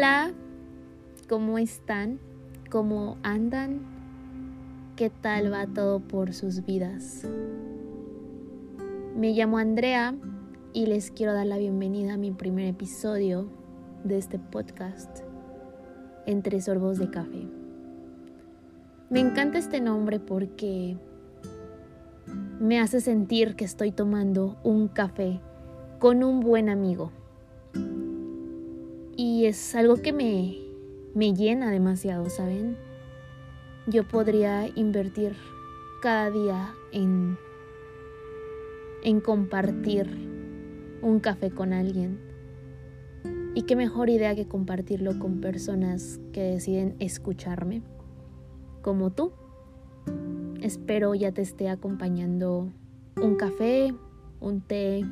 Hola, ¿cómo están? ¿Cómo andan? ¿Qué tal va todo por sus vidas? Me llamo Andrea y les quiero dar la bienvenida a mi primer episodio de este podcast, Entre Sorbos de Café. Me encanta este nombre porque me hace sentir que estoy tomando un café con un buen amigo. Y es algo que me, me llena demasiado, ¿saben? Yo podría invertir cada día en, en compartir un café con alguien. Y qué mejor idea que compartirlo con personas que deciden escucharme, como tú. Espero ya te esté acompañando un café, un té,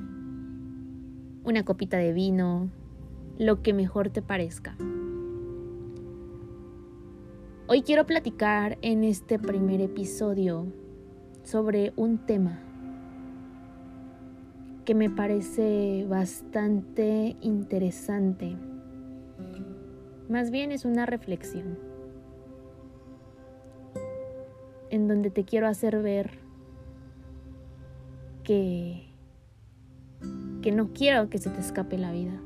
una copita de vino, lo que mejor te parezca. Hoy quiero platicar en este primer episodio sobre un tema que me parece bastante interesante. Más bien es una reflexión en donde te quiero hacer ver que que no quiero que se te escape la vida.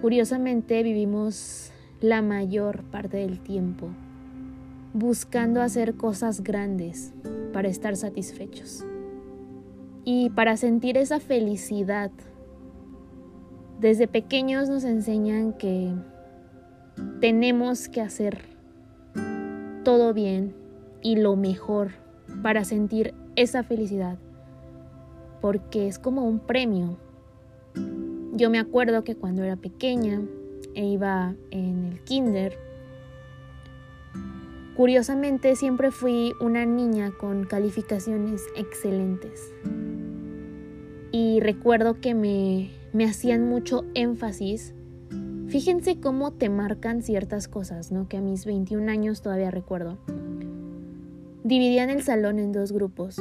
Curiosamente vivimos la mayor parte del tiempo buscando hacer cosas grandes para estar satisfechos y para sentir esa felicidad. Desde pequeños nos enseñan que tenemos que hacer todo bien y lo mejor para sentir esa felicidad, porque es como un premio yo me acuerdo que cuando era pequeña e iba en el kinder, curiosamente siempre fui una niña con calificaciones excelentes. Y recuerdo que me, me hacían mucho énfasis. Fíjense cómo te marcan ciertas cosas, ¿no? Que a mis 21 años todavía recuerdo. Dividían el salón en dos grupos.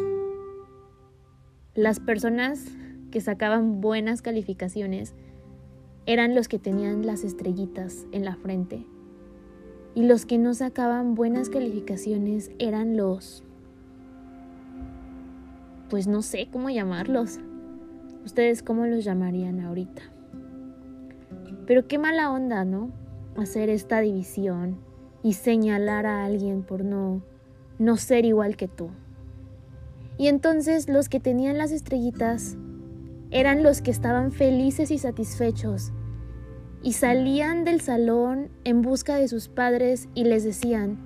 Las personas que sacaban buenas calificaciones eran los que tenían las estrellitas en la frente. Y los que no sacaban buenas calificaciones eran los... Pues no sé cómo llamarlos. ¿Ustedes cómo los llamarían ahorita? Pero qué mala onda, ¿no? Hacer esta división y señalar a alguien por no, no ser igual que tú. Y entonces los que tenían las estrellitas eran los que estaban felices y satisfechos y salían del salón en busca de sus padres y les decían,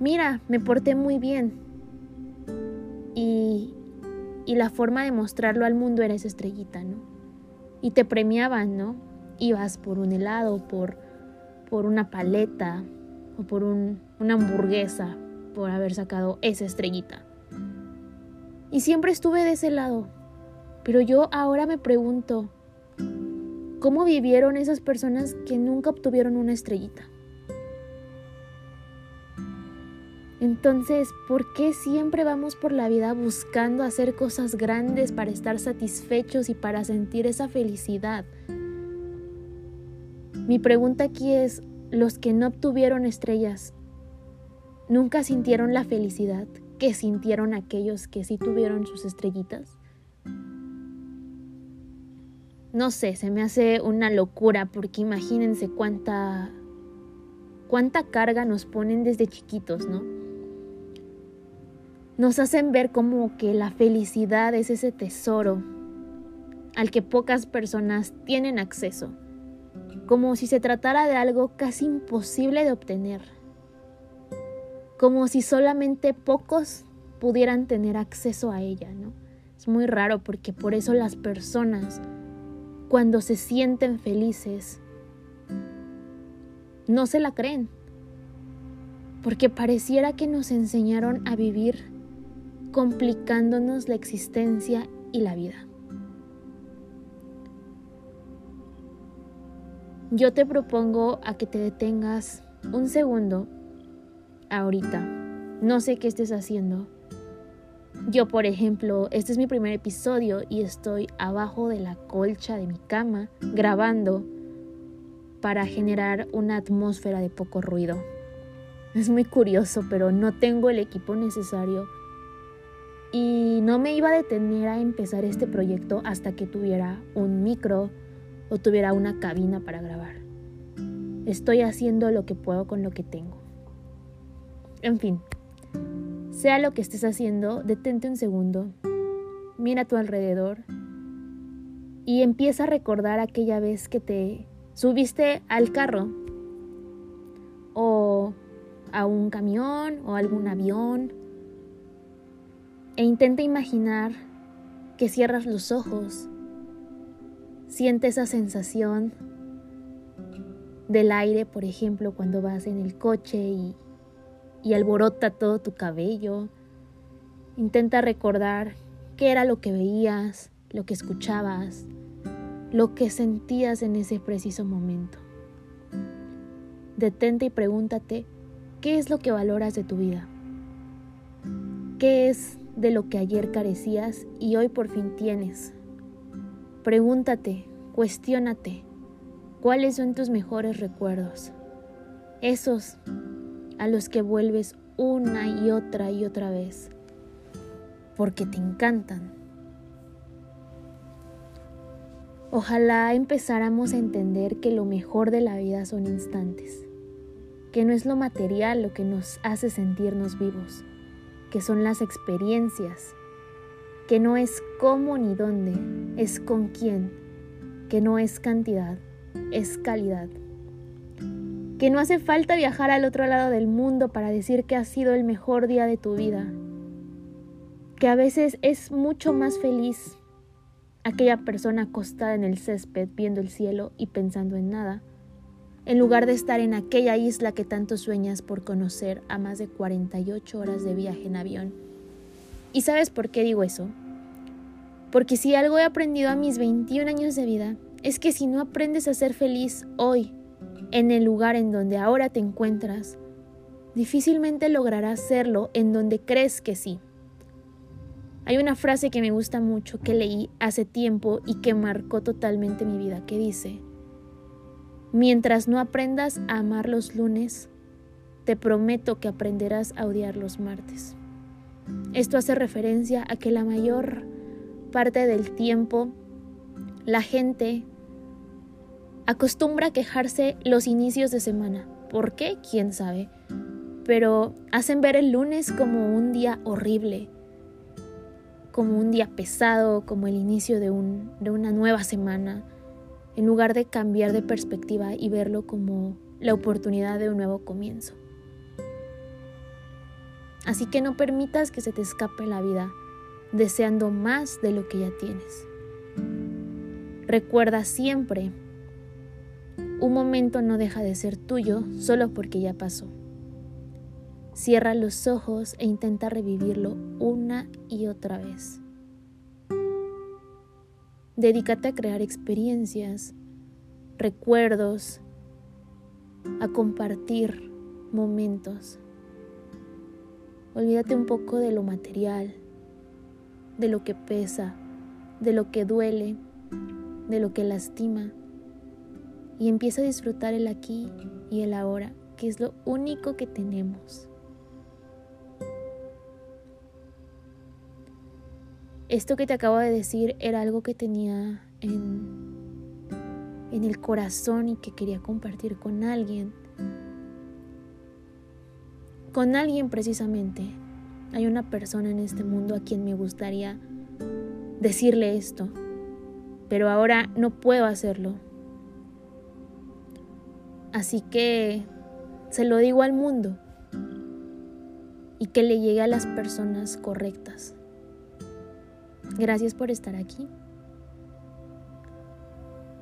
mira, me porté muy bien. Y, y la forma de mostrarlo al mundo era esa estrellita, ¿no? Y te premiaban, ¿no? Ibas por un helado, por, por una paleta o por un, una hamburguesa por haber sacado esa estrellita. Y siempre estuve de ese lado, pero yo ahora me pregunto, ¿cómo vivieron esas personas que nunca obtuvieron una estrellita? Entonces, ¿por qué siempre vamos por la vida buscando hacer cosas grandes para estar satisfechos y para sentir esa felicidad? Mi pregunta aquí es, los que no obtuvieron estrellas, ¿nunca sintieron la felicidad que sintieron aquellos que sí tuvieron sus estrellitas? No sé, se me hace una locura porque imagínense cuánta cuánta carga nos ponen desde chiquitos, ¿no? Nos hacen ver como que la felicidad es ese tesoro al que pocas personas tienen acceso, como si se tratara de algo casi imposible de obtener, como si solamente pocos pudieran tener acceso a ella, ¿no? Es muy raro porque por eso las personas cuando se sienten felices, no se la creen, porque pareciera que nos enseñaron a vivir complicándonos la existencia y la vida. Yo te propongo a que te detengas un segundo ahorita. No sé qué estés haciendo, Yo, por ejemplo, este es mi primer episodio y estoy abajo de la colcha de mi cama grabando para generar una atmósfera de poco ruido. Es muy curioso, pero no tengo el equipo necesario y no me iba a detener a empezar este proyecto hasta que tuviera un micro o tuviera una cabina para grabar. Estoy haciendo lo que puedo con lo que tengo. En fin, sea lo que estés haciendo, detente un segundo, mira a tu alrededor y empieza a recordar aquella vez que te subiste al carro o a un camión o algún avión e intenta imaginar que cierras los ojos, siente esa sensación del aire, por ejemplo, cuando vas en el coche y y alborota todo tu cabello. Intenta recordar qué era lo que veías, lo que escuchabas, lo que sentías en ese preciso momento. Detente y pregúntate, ¿qué es lo que valoras de tu vida? ¿Qué es de lo que ayer carecías y hoy por fin tienes? Pregúntate, cuestiónate, ¿cuáles son tus mejores recuerdos? Esos a los que vuelves una y otra y otra vez, porque te encantan. Ojalá empezáramos a entender que lo mejor de la vida son instantes, que no es lo material lo que nos hace sentirnos vivos, que son las experiencias, que no es cómo ni dónde, es con quién, que no es cantidad, es calidad que no hace falta viajar al otro lado del mundo para decir que ha sido el mejor día de tu vida, que a veces es mucho más feliz aquella persona acostada en el césped viendo el cielo y pensando en nada, en lugar de estar en aquella isla que tanto sueñas por conocer a más de 48 horas de viaje en avión. ¿Y sabes por qué digo eso? Porque si algo he aprendido a mis 21 años de vida, es que si no aprendes a ser feliz hoy, en el lugar en donde ahora te encuentras, difícilmente lograrás serlo en donde crees que sí. Hay una frase que me gusta mucho que leí hace tiempo y que marcó totalmente mi vida, que dice, mientras no aprendas a amar los lunes, te prometo que aprenderás a odiar los martes. Esto hace referencia a que la mayor parte del tiempo la gente acostumbra a quejarse los inicios de semana. ¿Por qué? ¿Quién sabe? Pero hacen ver el lunes como un día horrible, como un día pesado, como el inicio de, un, de una nueva semana, en lugar de cambiar de perspectiva y verlo como la oportunidad de un nuevo comienzo. Así que no permitas que se te escape la vida deseando más de lo que ya tienes. Recuerda siempre un momento no deja de ser tuyo solo porque ya pasó. Cierra los ojos e intenta revivirlo una y otra vez. Dedícate a crear experiencias, recuerdos, a compartir momentos. Olvídate un poco de lo material, de lo que pesa, de lo que duele, de lo que lastima y empieza a disfrutar el aquí y el ahora, que es lo único que tenemos. Esto que te acabo de decir era algo que tenía en, en el corazón y que quería compartir con alguien. Con alguien precisamente. Hay una persona en este mundo a quien me gustaría decirle esto, pero ahora no puedo hacerlo Así que se lo digo al mundo y que le llegue a las personas correctas. Gracias por estar aquí.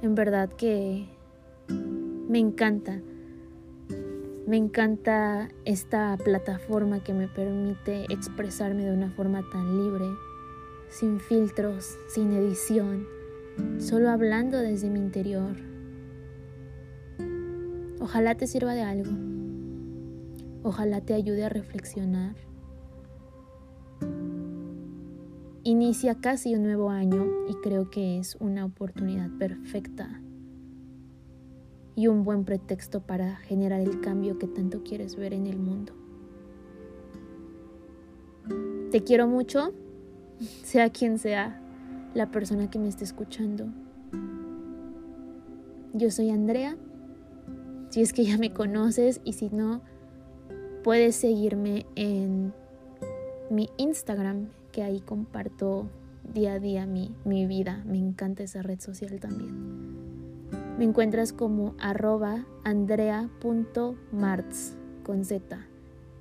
En verdad que me encanta. Me encanta esta plataforma que me permite expresarme de una forma tan libre, sin filtros, sin edición, solo hablando desde mi interior Ojalá te sirva de algo. Ojalá te ayude a reflexionar. inicia casi un nuevo año y creo que es una oportunidad perfecta y un buen pretexto para generar el cambio que tanto quieres ver en el mundo. Te quiero mucho, sea quien sea la persona que me esté escuchando. Yo soy Andrea, si es que ya me conoces y si no, puedes seguirme en mi Instagram, que ahí comparto día a día mi, mi vida. Me encanta esa red social también. Me encuentras como arroba andrea.martz con Z.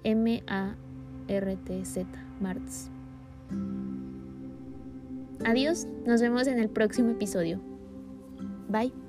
M-A-R-T-Z. Martz. Adiós, nos vemos en el próximo episodio. Bye.